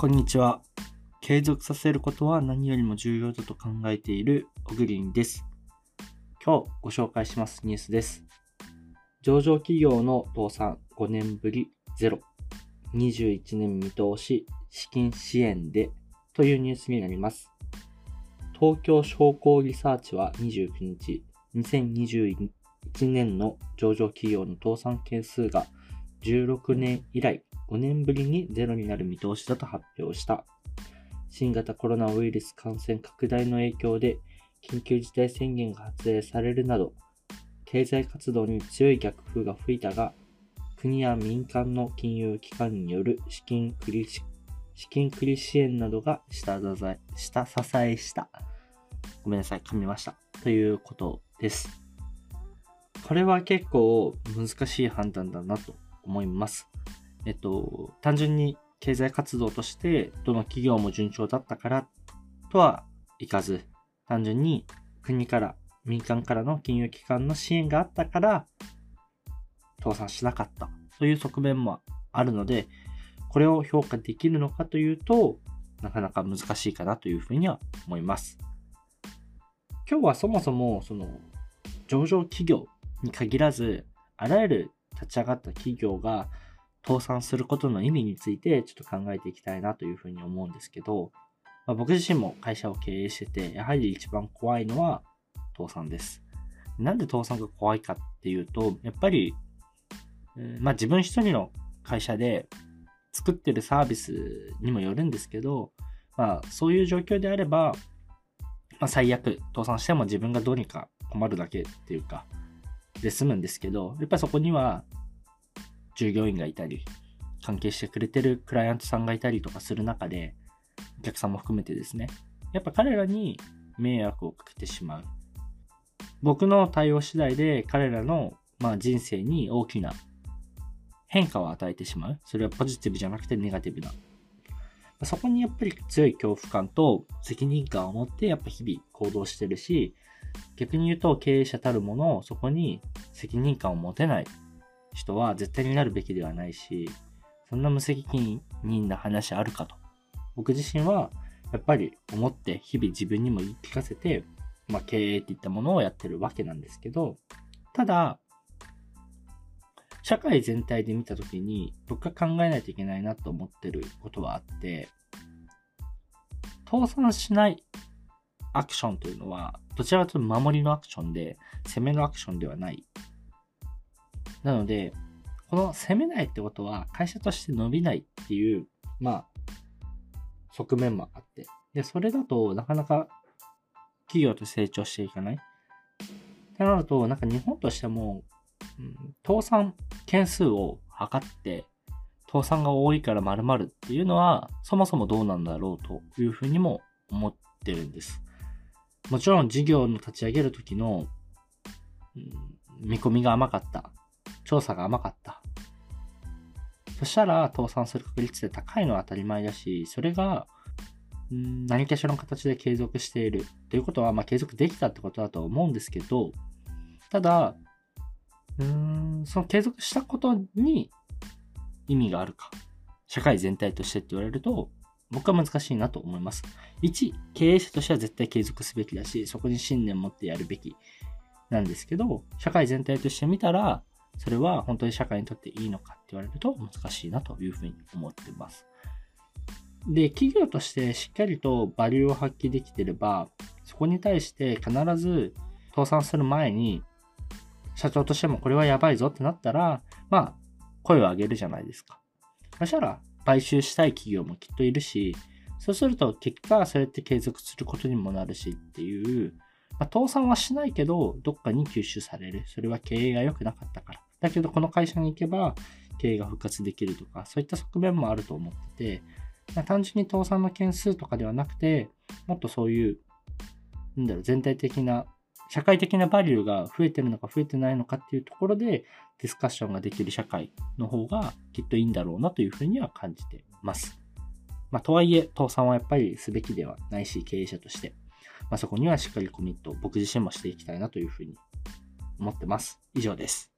こんにちは。継続させることは何よりも重要だと考えている小栗です。今日ご紹介しますニュースです。上場企業の倒産5年ぶりゼロ。21年見通し資金支援でというニュースになります。東京商工リサーチは29日、2021年の上場企業の倒産件数が16年以来5年ぶりにゼロになる見通しだと発表した。新型コロナウイルス感染拡大の影響で緊急事態宣言が発令されるなど、経済活動に強い逆風が吹いたが、国や民間の金融機関による資金繰り資金繰り支援などが下支え下支えした。ごめんなさい、噛みました。ということです。これは結構難しい判断だなと思います。えっと、単純に経済活動としてどの企業も順調だったからとはいかず、単純に国から民間からの金融機関の支援があったから倒産しなかったという側面もあるので、これを評価できるのかというと、なかなか難しいかなというふうには思います。今日はそもそもその上場企業に限らず、あらゆる立ち上がった企業が倒産することの意味についてちょっと考えていきたいなというふうに思うんですけど、まあ、僕自身も会社を経営してて、やはり一番怖いのは倒産です。なんで倒産が怖いかっていうと、やっぱり、まあ自分一人の会社で作ってるサービスにもよるんですけど、まあそういう状況であれば、まあ最悪倒産しても自分がどうにか困るだけっていうか、で済むんですけど、やっぱりそこには従業員がいたり、関係してくれてるクライアントさんがいたりとかする中で、お客さんも含めてですね、やっぱ彼らに迷惑をかけてしまう。僕の対応次第で彼らの、まあ、人生に大きな変化を与えてしまう。それはポジティブじゃなくてネガティブな。そこにやっぱり強い恐怖感と責任感を持ってやっぱ日々行動してるし、逆に言うと経営者たるものをそこに責任感を持てない人は絶対になるべきではないし、そんな無責任な話あるかと。僕自身はやっぱり思って日々自分にも言い聞かせて、まあ経営っていったものをやってるわけなんですけど、ただ、社会全体で見たときに僕が考えないといけないなと思ってることはあって、倒産しないアクションというのは、どちらかというと守りのアクションで、攻めのアクションではない。なので、この攻めないってことは、会社として伸びないっていう、まあ、側面もあって。で、それだとなかなか企業と成長していかない。ってなると、なんか日本としても、うん、倒産件数を測って、倒産が多いから〇〇っていうのは、そもそもどうなんだろうというふうにも思ってるんです。もちろん事業の立ち上げるときの、うん、見込みが甘かった。調査が甘かった。そしたら倒産する確率で高いのは当たり前だし、それが、何かしらの形で継続しているということは、まあ、継続できたってことだと思うんですけど、ただ、うーん、その継続したことに意味があるか。社会全体としてって言われると、僕は難しいなと思います。1、経営者としては絶対継続すべきだし、そこに信念を持ってやるべきなんですけど、社会全体として見たら、それは本当に社会にとっていいのかって言われると難しいなというふうに思ってます。で、企業としてしっかりとバリューを発揮できてれば、そこに対して必ず倒産する前に、社長としてもこれはやばいぞってなったら、まあ、声を上げるじゃないですか。そしたら、買収したい企業もきっといるし、そうすると結果、そうやって継続することにもなるしっていう、まあ、倒産はしないけど、どっかに吸収される。それは経営が良くなかったから。だけど、この会社に行けば、経営が復活できるとか、そういった側面もあると思ってて、単純に倒産の件数とかではなくて、もっとそういう、なんだろう、全体的な、社会的なバリューが増えてるのか増えてないのかっていうところで、ディスカッションができる社会の方がきっといいんだろうなというふうには感じてます。まあ、とはいえ、倒産はやっぱりすべきではないし、経営者として。まあ、そこにはしっかりコミット、僕自身もしていきたいなというふうに思ってます。以上です。